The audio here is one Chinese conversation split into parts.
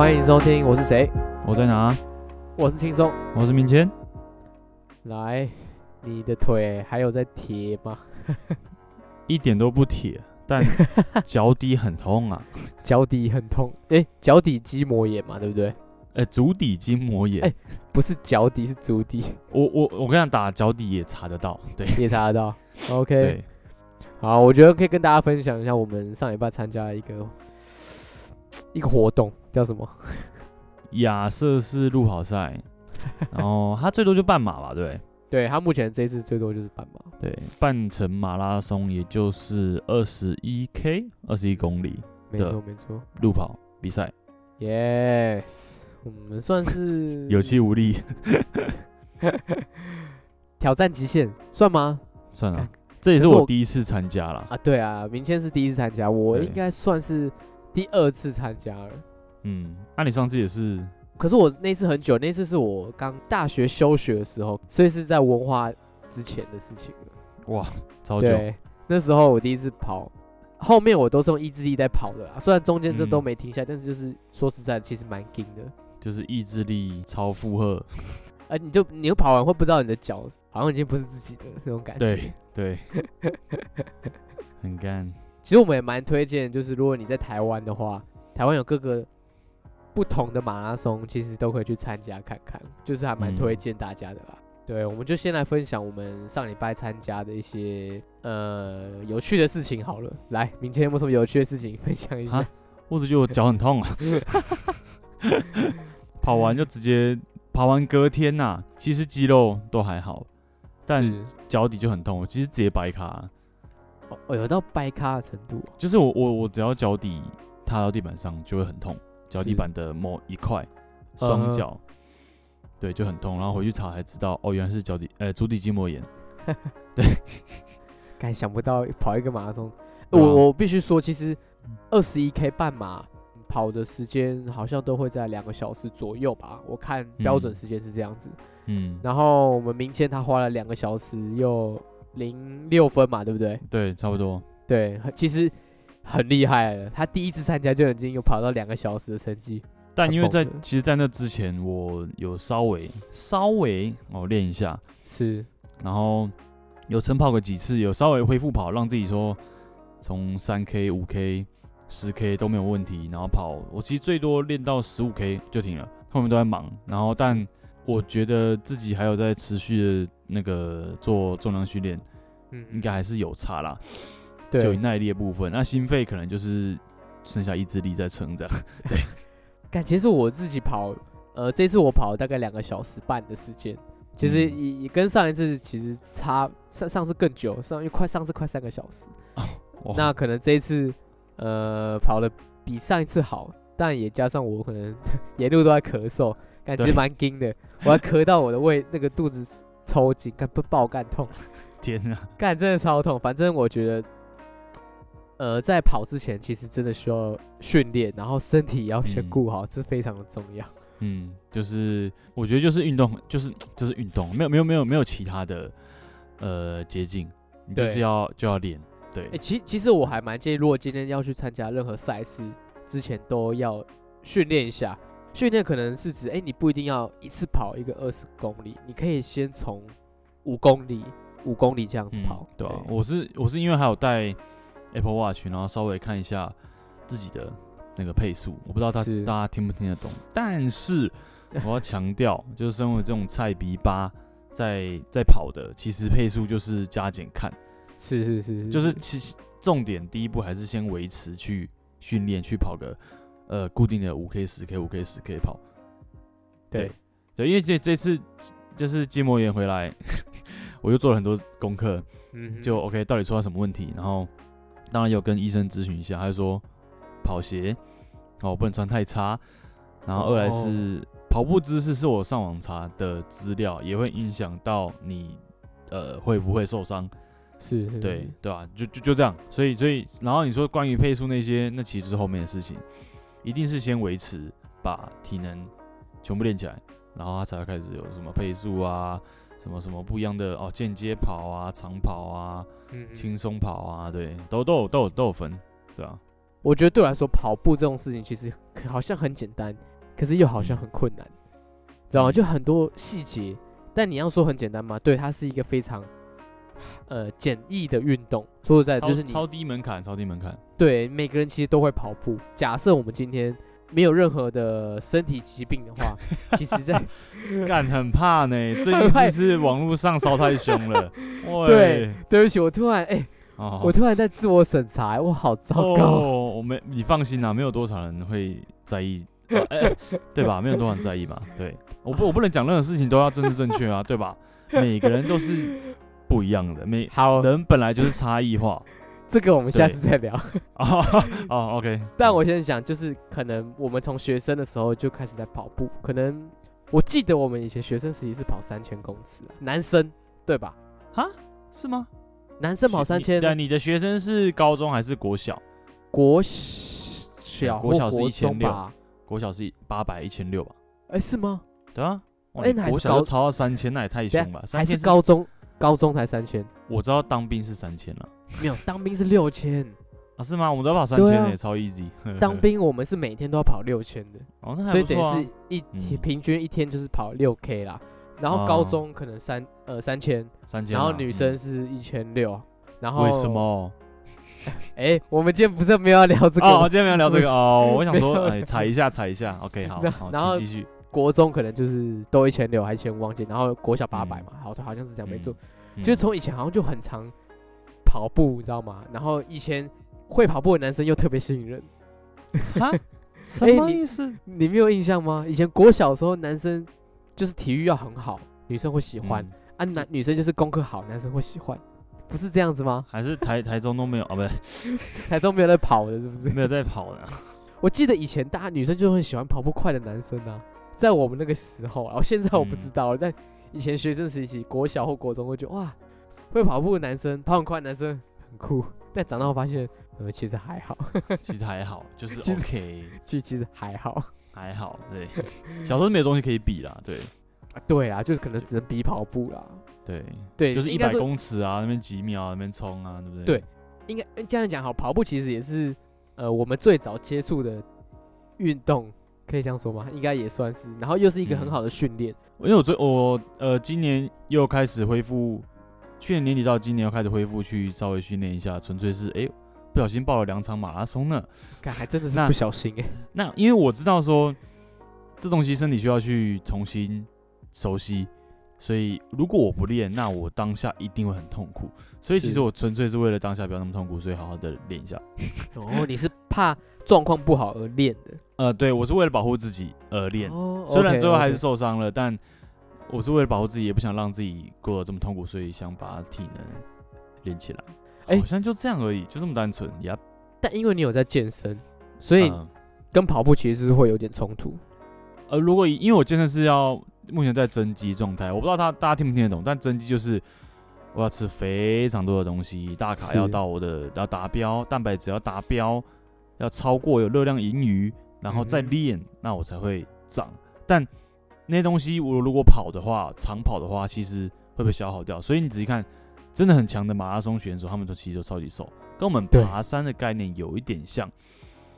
欢迎收听，我是谁？我在哪？我是轻松，我是明谦。来，你的腿还有在铁吗？一点都不铁，但 脚底很痛啊！脚底很痛，哎，脚底筋膜炎嘛，对不对？哎，足底筋膜炎，哎，不是脚底，是足底。我我我跟你打脚底也查得到，对，也查得到。OK，对好，我觉得可以跟大家分享一下，我们上礼拜参加一个。一个活动叫什么？亚瑟士路跑赛，然后他最多就半马吧，对，对他目前这一次最多就是半马，对，半程马拉松也就是二十一 K，二十一公里，没错没错，路跑比赛，Yes，我们算是 有气无力，挑战极限算吗？算了，这也是我第一次参加了啊，对啊，明天是第一次参加，我应该算是。第二次参加了，嗯，那、啊、你上次也是？可是我那次很久，那次是我刚大学休学的时候，所以是在文化之前的事情了。哇，超久！对，那时候我第一次跑，后面我都是用意志力在跑的啦，虽然中间这都没停下，嗯、但是就是说实在，其实蛮紧的，就是意志力超负荷。哎、呃，你就你又跑完会不知道你的脚好像已经不是自己的那种感觉，对对，对很干。其实我们也蛮推荐，就是如果你在台湾的话，台湾有各个不同的马拉松，其实都可以去参加看看，就是还蛮推荐大家的啦。嗯、对，我们就先来分享我们上礼拜参加的一些呃有趣的事情好了。来，明天有什么有趣的事情分享一下？我只觉得我脚很痛啊，跑完就直接跑完隔天呐、啊，其实肌肉都还好，但脚底就很痛，我其实直接白卡。哦，有到掰咖的程度，就是我我我只要脚底踏到地板上就会很痛，脚底板的某一块，双脚，对，就很痛。然后回去查才知道，哦，原来是脚底，呃，足底筋膜炎。对，敢想不到跑一个马拉松，我我必须说，其实二十一 K 半马跑的时间好像都会在两个小时左右吧，我看标准时间是这样子。嗯，然后我们明天他花了两个小时又。零六分嘛，对不对？对，差不多。对，其实很厉害了。他第一次参加就已经有跑到两个小时的成绩。但因为在其实，在那之前我有稍微稍微哦练一下，是，然后有晨跑个几次，有稍微恢复跑，让自己说从三 K、五 K、十 K 都没有问题。然后跑，我其实最多练到十五 K 就停了，后面都在忙。然后，但我觉得自己还有在持续的。那个做重量训练，嗯，应该还是有差啦，对，就耐力的部分。那心肺可能就是剩下意志力在撑着。对，感其实我自己跑，呃，这次我跑了大概两个小时半的时间，其实也也跟上一次其实差上上次更久，上快上次快三个小时。哦，那可能这一次呃跑的比上一次好，但也加上我可能 沿路都在咳嗽，感觉蛮惊的，我还咳到我的胃那个肚子。抽筋，干不爆干痛，天哪，干真的超痛。反正我觉得，呃，在跑之前，其实真的需要训练，然后身体也要先顾好，嗯、这非常的重要。嗯，就是我觉得就是运动，就是就是运动，没有没有没有没有其他的呃捷径，你就是要就要练。对，哎、欸，其其实我还蛮建议，如果今天要去参加任何赛事之前，都要训练一下。训练可能是指，哎、欸，你不一定要一次跑一个二十公里，你可以先从五公里、五公里这样子跑。嗯、对、我是我是因为还有带 Apple Watch，然后稍微看一下自己的那个配速，我不知道大是大家听不听得懂。但是 我要强调，就是身为这种菜逼吧在在跑的，其实配速就是加减看。是是是，是，就是其实重点第一步还是先维持去训练，去跑个。呃，固定的五 K、十 K、五 K、十 K 跑，对，对，因为这这次就是筋膜炎回来，我又做了很多功课，嗯，就 OK，到底出了什么问题？然后当然有跟医生咨询一下，他就说跑鞋哦不能穿太差，然后二来是跑步姿势是我上网查的资料，也会影响到你呃会不会受伤，是，对对吧？就就就这样，所以所以然后你说关于配速那些，那其实是后面的事情。一定是先维持，把体能全部练起来，然后他才会开始有什么配速啊，什么什么不一样的哦，间接跑啊，长跑啊，轻松、嗯嗯、跑啊，对，都都有都有都有分，对啊。我觉得对我来说，跑步这种事情其实好像很简单，可是又好像很困难，知道吗？就很多细节。但你要说很简单吗？对，它是一个非常呃简易的运动。说实在，就是你超低门槛，超低门槛。对，每个人其实都会跑步。假设我们今天没有任何的身体疾病的话，其实在 干很怕呢。最近是不是网络上烧太凶了？对，对不起，我突然哎。欸我突然在自我审查，我好糟糕。哦，我没，你放心啊，没有多少人会在意，啊欸、对吧？没有多少人在意吧？对，我不，我不能讲任何事情都要政治正确啊，对吧？每个人都是不一样的，每好人本来就是差异化。这个我们下次再聊。哦，哦，OK。但我先想，就是可能我们从学生的时候就开始在跑步，可能我记得我们以前学生时期是跑三千公尺，男生对吧？啊，是吗？男生跑三千，对，你的学生是高中还是国小？国小，国小是一千六，国小是八百一千六吧？哎，是吗？对啊，哎，国小就超到三千，那也太凶了。还是高中，高中才三千。我知道当兵是三千了，没有当兵是六千 啊？是吗？我们都要跑三千也超 easy。当兵我们是每天都要跑六千的，哦，那所以等于是一天平均一天就是跑六 K 啦。然后高中可能三呃三千，三千，然后女生是一千六，然后为什么？哎，我们今天不是没有要聊这个？哦，今天没有聊这个哦。我想说，哎，踩一下，踩一下，OK，好，好，然后继续。国中可能就是都一千六，还一千五忘记。然后国小八百嘛，好，好像是这样没错。就是从以前好像就很常跑步，你知道吗？然后以前会跑步的男生又特别吸引人。啊？什么意思？你没有印象吗？以前国小的时候男生。就是体育要很好，女生会喜欢、嗯、啊男。男女生就是功课好，男生会喜欢，不是这样子吗？还是台台中都没有啊？不对，台中没有在跑的，是不是？没有在跑的。我记得以前大家女生就很喜欢跑步快的男生啊，在我们那个时候，然后现在我不知道了。嗯、但以前学生时期，国小或国中会觉得哇，会跑步的男生跑很快的男生很酷。但长大后发现，呃，其实还好，其实还好，就是 OK，其实 其实还好。还好，对，小时候没有东西可以比啦，对，啊，对啊，就是可能只能比跑步啦，对，对，就是一百公尺啊，那边几秒啊那边冲啊，对不对？对，应该这样讲好，跑步其实也是呃我们最早接触的运动，可以这样说吗？应该也算是，然后又是一个很好的训练，因为我最我呃今年又开始恢复，去年年底到今年又开始恢复去稍微训练一下，纯粹是哎。欸不小心报了两场马拉松呢，看还真的是不小心哎。那因为我知道说这东西身体需要去重新熟悉，所以如果我不练，那我当下一定会很痛苦。所以其实我纯粹是为了当下不要那么痛苦，所以好好的练一下。哦，你是怕状况不好而练的？呃，对，我是为了保护自己而练。哦，虽然最后还是受伤了，但我是为了保护自己，也不想让自己过得这么痛苦，所以想把体能练起来。哎，好像就这样而已，就这么单纯呀。但因为你有在健身，所以跟跑步其实是会有点冲突。呃，如果因为我健身是要目前在增肌状态，我不知道他大家听不听得懂。但增肌就是我要吃非常多的东西，大卡要到我的要达标，蛋白质要达标，要超过有热量盈余，然后再练，嗯、那我才会长。但那些东西我如果跑的话，长跑的话，其实会被消耗掉。所以你仔细看。真的很强的马拉松选手，他们都其实都超级瘦，跟我们爬山的概念有一点像。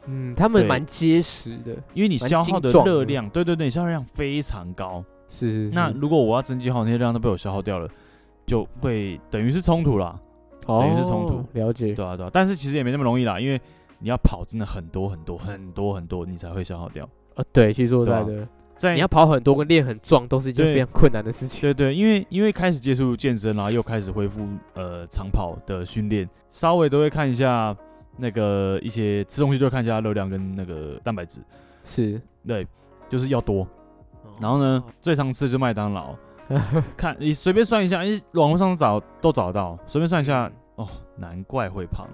嗯，他们蛮结实的，因为你消耗的热量，对对对，消耗量非常高。是，是，是。那如果我要增肌的话，那些量都被我消耗掉了，就会等于是冲突啦。哦，等于是冲突。了解。对啊，对啊。但是其实也没那么容易啦，因为你要跑真的很多很多很多很多，你才会消耗掉。啊，对，其实说实在的。在你要跑很多跟练很壮都是一件非常困难的事情。对对，因为因为开始接触健身，然后又开始恢复呃长跑的训练，稍微都会看一下那个一些吃东西都会看一下热量跟那个蛋白质。是，对，就是要多。然后呢，最常吃的就是麦当劳。看你随便算一下，因为网络上找都找得到，随便算一下哦，难怪会胖，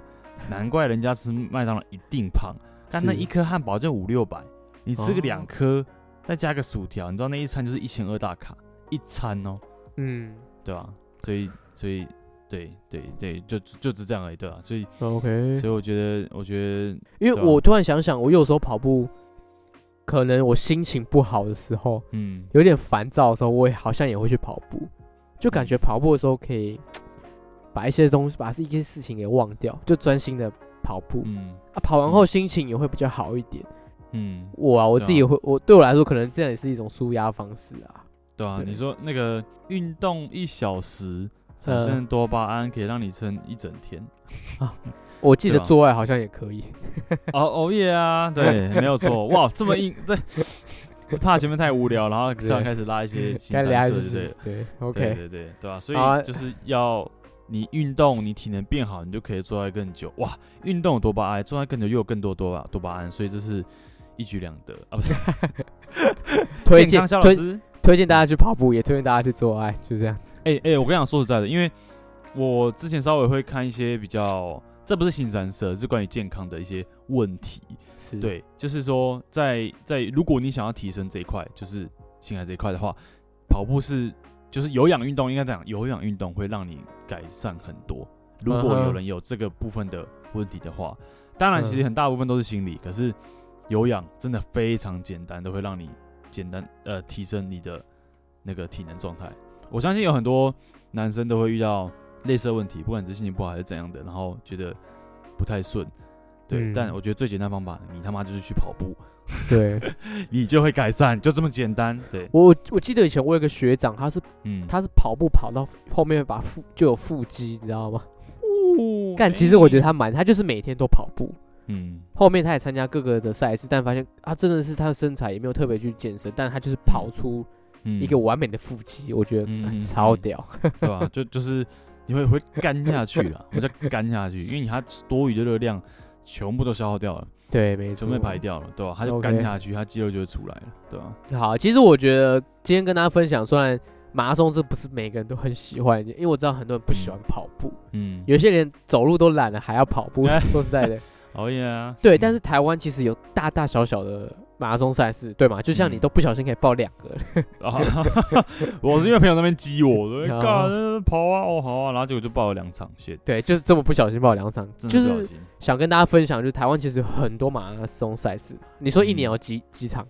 难怪人家吃麦当劳一定胖。但那一颗汉堡就五六百，你吃个两颗。再加个薯条，你知道那一餐就是一千二大卡一餐哦，嗯，对吧？所以，所以，对，对，对，就就只这样而已，对吧？所以，OK，所以我觉得，我觉得，因为我突然想想，我有时候跑步，可能我心情不好的时候，嗯，有点烦躁的时候，我也好像也会去跑步，就感觉跑步的时候可以把一些东西，把一些事情给忘掉，就专心的跑步，嗯啊，跑完后心情也会比较好一点。嗯，我啊，我自己会，我对我来说，可能这样也是一种舒压方式啊。对啊，对你说那个运动一小时产生多巴胺，可以让你撑一整天。我记得做爱好像也可以。哦熬夜啊，对，没有错。哇，这么硬，对，是怕前面太无聊，然后突然开始拉一些新三色，对对对，OK，对对对对吧？所以就是要你运动，你体能变好，你就可以做爱更久。哇，运动有多巴胺，做爱更久又有更多多巴多巴胺，所以这是一举两得啊！不是，推荐推推荐大家去跑步，也推荐大家去做爱，就这样子。哎哎，我跟你讲，说实在的，因为我之前稍微会看一些比较。这不是新三色，是关于健康的一些问题。是对，就是说在，在在如果你想要提升这一块，就是性爱这一块的话，跑步是就是有氧运动，应该这样，有氧运动会让你改善很多。如果有人有这个部分的问题的话，当然其实很大部分都是心理，可是有氧真的非常简单，都会让你简单呃提升你的那个体能状态。我相信有很多男生都会遇到。类似的问题，不管是心情不好还是怎样的，然后觉得不太顺，对。嗯、但我觉得最简单方法，你他妈就是去跑步，对，你就会改善，就这么简单。对，我我记得以前我有个学长，他是，嗯，他是跑步跑到后面把腹就有腹肌，你知道吗？哦，但其实我觉得他蛮，他就是每天都跑步，嗯，后面他也参加各个的赛事，但发现他真的是他的身材也没有特别去健身，但他就是跑出一个完美的腹肌，我觉得超屌，对吧？就就是。你会会干下去了，我叫干下去，因为你他多余的热量全部都消耗掉了，对，没错，准备排掉了，对吧？他就干下去，他肌肉就会出来了，对吧？好，其实我觉得今天跟大家分享，虽然马拉松是不是每个人都很喜欢，因为我知道很多人不喜欢跑步，嗯，有些人走路都懒了，还要跑步，说实在的，哦耶，对，但是台湾其实有大大小小的。马拉松赛事对吗？就像你都不小心可以报两个 我是因为朋友那边激我，说干跑啊，哦好啊，然后结果就报了两场线。对，就是这么不小心报两场，就是想跟大家分享，就是台湾其实有很多马拉松赛事。你说一年有几几场？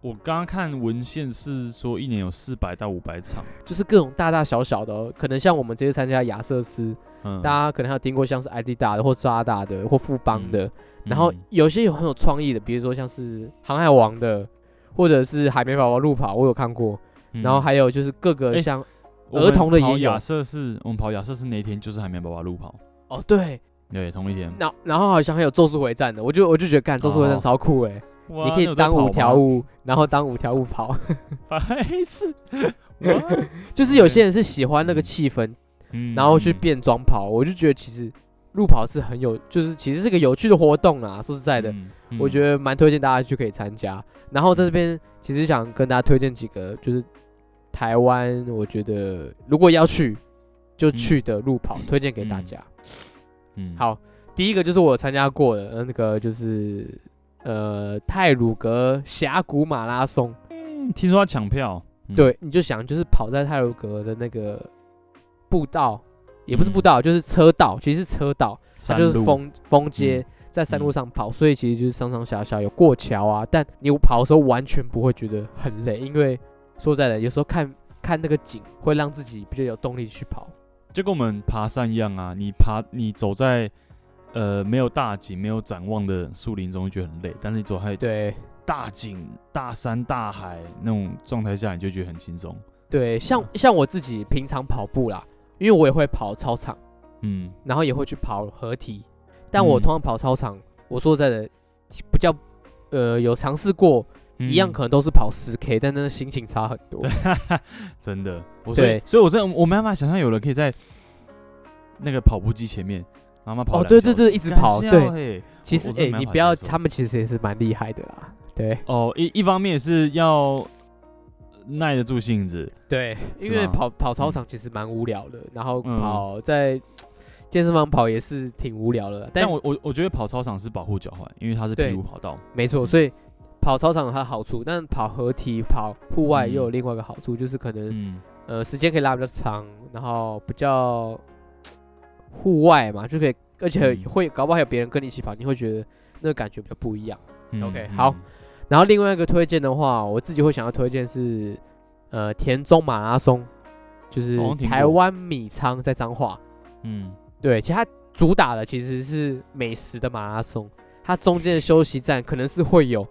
我刚刚看文献是说一年有四百到五百场，就是各种大大小小的，可能像我们这次参加亚瑟斯，大家可能还有听过像是 ID 大的或扎大的或富邦的。然后有些有很有创意的，比如说像是航海王的，或者是海绵宝宝路跑，我有看过。嗯、然后还有就是各个像儿童的也有。亚瑟是，我们跑亚瑟是那一天就是海绵宝宝路跑。哦，对，对，同一天。然然后好像还有咒术回战的，我就我就觉得干咒术回战超酷哎，哦、你可以当五条悟，然后当五条悟跑。白痴，就是有些人是喜欢那个气氛，嗯、然后去变装跑，我就觉得其实。路跑是很有，就是其实是个有趣的活动啊。说实在的，嗯嗯、我觉得蛮推荐大家去可以参加。然后在这边其实想跟大家推荐几个，就是台湾我觉得如果要去就去的路跑，嗯、推荐给大家。嗯，好，第一个就是我参加过的那个就是呃泰鲁格峡谷马拉松。嗯，听说要抢票。嗯、对，你就想就是跑在泰鲁格的那个步道。也不是步道，就是车道，其实是车道，它就是封封街，在山路上跑，所以其实就是上上下下有过桥啊。但你跑的时候完全不会觉得很累，因为说实在的，有时候看看那个景，会让自己比较有动力去跑。就跟我们爬山一样啊，你爬你走在呃没有大景、没有展望的树林中，会觉得很累；但是你走在对大景、大山、大海那种状态下，你就觉得很轻松。对，像像我自己平常跑步啦。因为我也会跑操场，嗯，然后也会去跑合体，但我通常跑操场，我说实在的，比较，呃，有尝试过，一样可能都是跑十 K，但那个心情差很多，真的，对，所以我真的我没办法想象有人可以在那个跑步机前面，然后跑，哦，对对对，一直跑，对，其实哎，你不要，他们其实也是蛮厉害的啦，对，哦，一一方面是要。耐得住性子，对，因为跑跑操场其实蛮无聊的，然后跑在健身房跑也是挺无聊的。但我我我觉得跑操场是保护脚踝，因为它是平路跑道，没错。所以跑操场有它的好处，但跑合体跑户外又有另外一个好处，就是可能呃时间可以拉比较长，然后比较户外嘛，就可以，而且会搞不好还有别人跟你一起跑，你会觉得那个感觉比较不一样。OK，好。然后另外一个推荐的话，我自己会想要推荐是，呃，田中马拉松，就是台湾米仓在彰化。嗯，对，其实它主打的其实是美食的马拉松，它中间的休息站可能是会有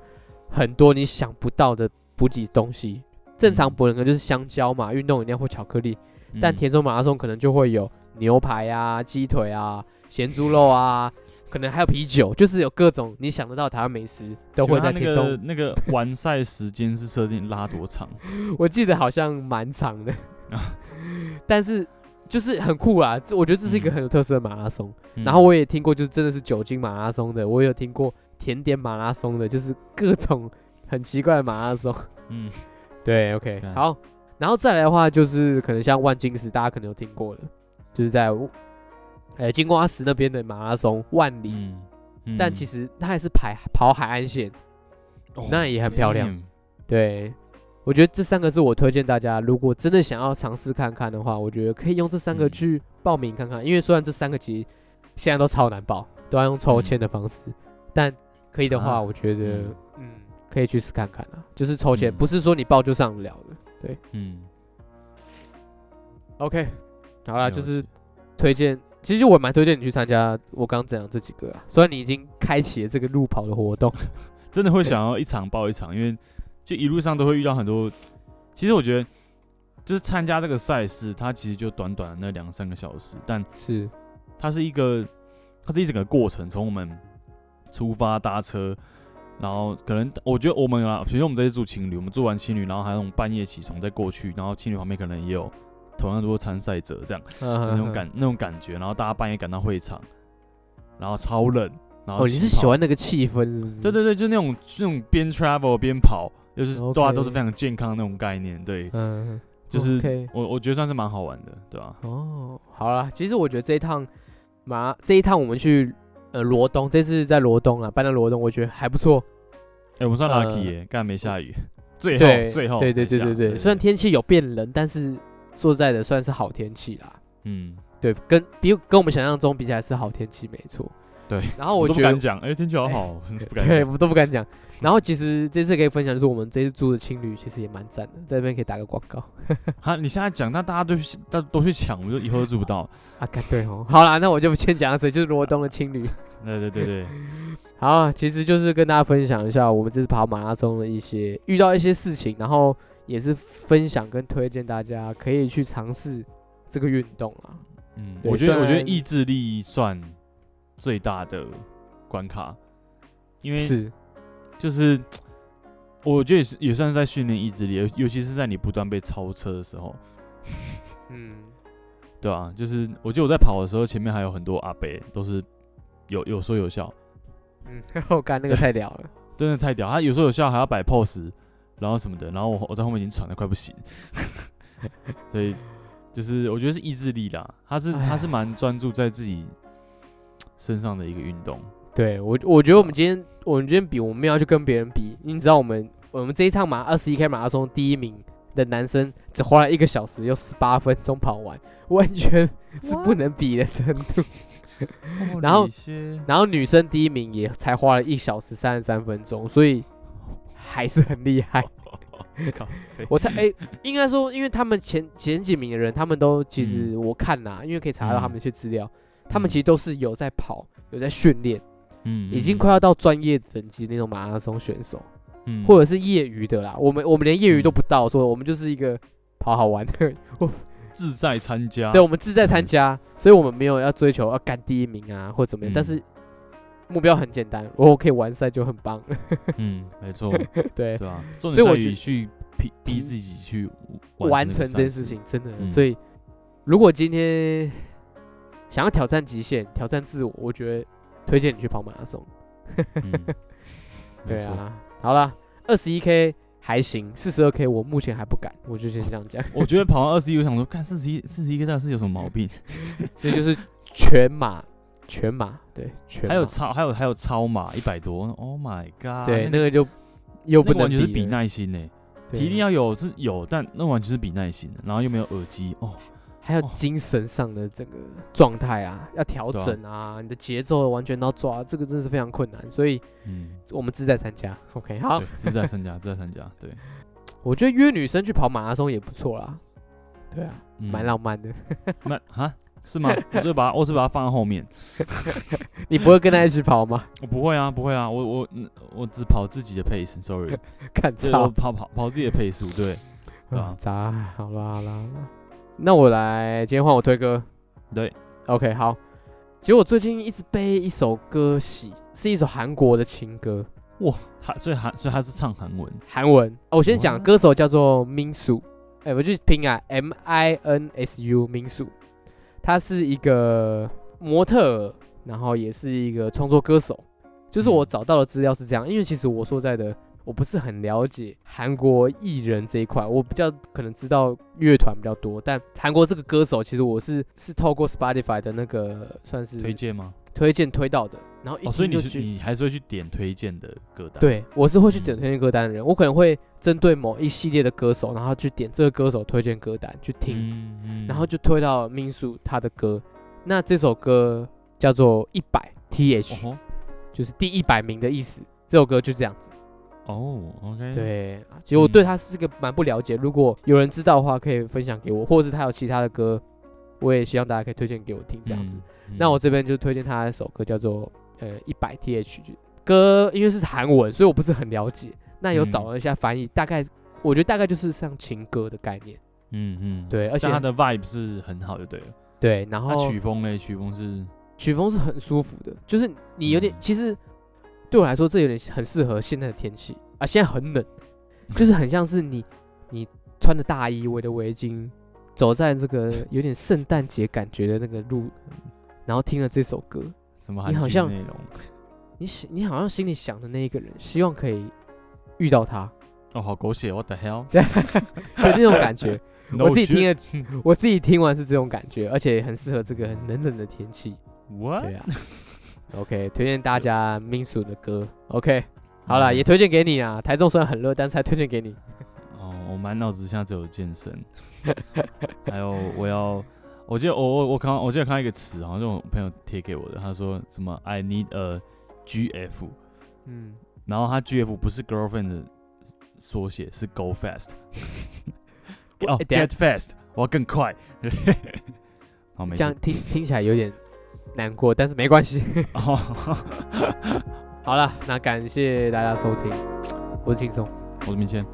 很多你想不到的补给东西。正常补可能就是香蕉嘛，运动饮料或巧克力，嗯、但田中马拉松可能就会有牛排啊、鸡腿啊、咸猪肉啊，可能还有啤酒，就是有各种你想得到台湾美食都会在田中。那个完赛时间是设定拉多长？我记得好像蛮长的，但是。就是很酷啊！这我觉得这是一个很有特色的马拉松。嗯、然后我也听过，就是真的是酒精马拉松的，我也有听过甜点马拉松的，就是各种很奇怪的马拉松。嗯，对，OK，好。然后再来的话，就是可能像万金石，大家可能有听过的，就是在呃金瓜石那边的马拉松万里。嗯嗯、但其实它还是排跑海岸线，哦、那也很漂亮。嗯、对。我觉得这三个是我推荐大家，如果真的想要尝试看看的话，我觉得可以用这三个去报名看看。因为虽然这三个其实现在都超难报，都要用抽签的方式，但可以的话，我觉得嗯，可以去试看看啊。就是抽签，不是说你报就上得了的。对，嗯。OK，好啦，就是推荐，其实我蛮推荐你去参加我刚刚讲这几个啊。虽然你已经开启了这个路跑的活动，真的会想要一场爆一场，因为。就一路上都会遇到很多，其实我觉得，就是参加这个赛事，它其实就短短的那两三个小时，但是它是一个，它是一整个过程，从我们出发搭车，然后可能我觉得我们啊，比如说我们这些住情侣，我们住完情侣，然后还有那种半夜起床再过去，然后情侣旁边可能也有同样多参赛者这样，那种感那种感觉，然后大家半夜赶到会场，然后超冷，然后哦，你是喜欢那个气氛是不是？对对对，就那种那种边 travel 边跑。就是大家都是非常健康的那种概念，对，嗯，就是我我觉得算是蛮好玩的，对吧？哦，好了，其实我觉得这一趟马这一趟我们去呃罗东，这次在罗东啊，搬到罗东，我觉得还不错。哎，我们算 lucky 耶，刚才没下雨，最后最后对对对对对，虽然天气有变冷，但是说实在的算是好天气啦。嗯，对，跟比跟我们想象中比起来是好天气，没错。对，然后我觉得讲，哎，天气好好，对，我都不敢讲。然后其实这次可以分享，就是我们这次住的青旅其实也蛮赞的，在这边可以打个广告。好，你现在讲，那大家都去，大都去抢，我就以后都住不到。啊，对哦。好啦，那我就先讲到这，就是罗东的青旅。对对对对。好，其实就是跟大家分享一下我们这次跑马拉松的一些遇到一些事情，然后也是分享跟推荐大家可以去尝试这个运动啊。嗯，我觉得我觉得意志力算最大的关卡，因为是。就是，我觉得也是也算是在训练意志力，尤尤其是在你不断被超车的时候，嗯，对啊，就是我觉得我在跑的时候，前面还有很多阿伯，都是有有说有笑，嗯，我干那个太屌了，真的太屌，他有说有笑，还要摆 pose，然后什么的，然后我我在后面已经喘得快不行，所以就是我觉得是意志力啦，他是他是蛮专注在自己身上的一个运动。对我，我觉得我们今天，我们今天比，我们要去跟别人比。你知道，我们我们这一趟马二十一 K 马拉松第一名的男生，只花了一个小时又十八分钟跑完，完全是不能比的程度。然后，然后女生第一名也才花了一小时三十三分钟，所以还是很厉害。我猜，哎，应该说，因为他们前前几名的人，他们都其实我看呐，因为可以查到他们一些资料，他们其实都是有在跑，有在训练。嗯，已经快要到专业等级那种马拉松选手，嗯，或者是业余的啦。我们我们连业余都不到，说我们就是一个跑好玩的，我 自在参加。对，我们自在参加，所以我们没有要追求要干第一名啊，或怎么样。但是目标很简单，我可以完赛就很棒。嗯，没错，对对啊。所以我去逼逼自己去完成这件事情，真的。所以如果今天想要挑战极限、挑战自我，我觉得。推荐你去跑马拉松，对啊，好了，二十一 K 还行，四十二 K 我目前还不敢，我就先这样讲。我觉得跑完二十一，我想说，看四十一，四十一 K 到底是有什么毛病？那就是全马，全马，对，全马还有超，还有还有超马一百多，Oh my god！对，那个就又不能完全是比耐心呢，体力要有是有，但那完全是比耐心的，然后又没有耳机哦。还有精神上的这个状态啊，要调整啊，你的节奏完全都要抓，这个真的是非常困难。所以，嗯，我们自在参加，OK，好，自在参加，自在参加。对，我觉得约女生去跑马拉松也不错啦。对啊，蛮浪漫的。那啊，是吗？我就把它，我只把它放在后面。你不会跟他一起跑吗？我不会啊，不会啊，我我我只跑自己的 pace，sorry，看这我跑跑跑自己的配速，对，啊，咋？好啦好啦，那我来，今天换我推歌，对，OK，好。其实我最近一直被一首歌洗，是一首韩国的情歌，哇，韩所以韩所以他是唱韩文，韩文。哦，我先讲歌手叫做 Minsu，哎，我就拼啊，M I N S U Minsu，他是一个模特，然后也是一个创作歌手。就是我找到的资料是这样，因为其实我说在的。我不是很了解韩国艺人这一块，我比较可能知道乐团比较多，但韩国这个歌手，其实我是是透过 Spotify 的那个算是推荐吗？推荐推到的，然后一、哦、所以你是你还是会去点推荐的歌单？对，我是会去点推荐歌单的人，嗯、我可能会针对某一系列的歌手，然后去点这个歌手推荐歌单去听，嗯嗯、然后就推到 Minsu 他的歌，那这首歌叫做一百 TH，、哦、就是第一百名的意思，这首歌就这样子。哦、oh，OK，对，其实我对他是个蛮不了解，嗯、如果有人知道的话，可以分享给我，或者是他有其他的歌，我也希望大家可以推荐给我听，这样子。那我这边就推荐他一首歌，叫做呃一百 TH 歌，因为是韩文，所以我不是很了解。那有找了一下翻译，嗯、大概我觉得大概就是像情歌的概念。嗯嗯，嗯对，而且它的 vibe 是很好就，对了。对，然后曲风呢？曲风是曲风是很舒服的，就是你有点、嗯、其实。对我来说，这有点很适合现在的天气啊！现在很冷，就是很像是你，你穿着大衣，围着围巾，走在这个有点圣诞节感觉的那个路，然后听了这首歌，什么？你好像你想，你好像心里想的那一个人，希望可以遇到他。哦，好狗血！What the hell？对，那种感觉，我自己听了，我自己听完是这种感觉，而且很适合这个很冷冷的天气。What？对啊。OK，推荐大家 Minsu 的歌。OK，好了，嗯、也推荐给你啊。台中虽然很热，但是还推荐给你。哦，我满脑子现在只有健身，还有我要，我记得我我我看，我记得看到一个词，好像是我朋友贴给我的，他说什么 I need a GF，嗯，然后他 GF 不是 girlfriend 的缩写，是 Go Fast，哦 Get Fast，我要更快。好，没事。这样听听起来有点。难过，但是没关系。好了，那感谢大家收听，我是轻松，我是明谦。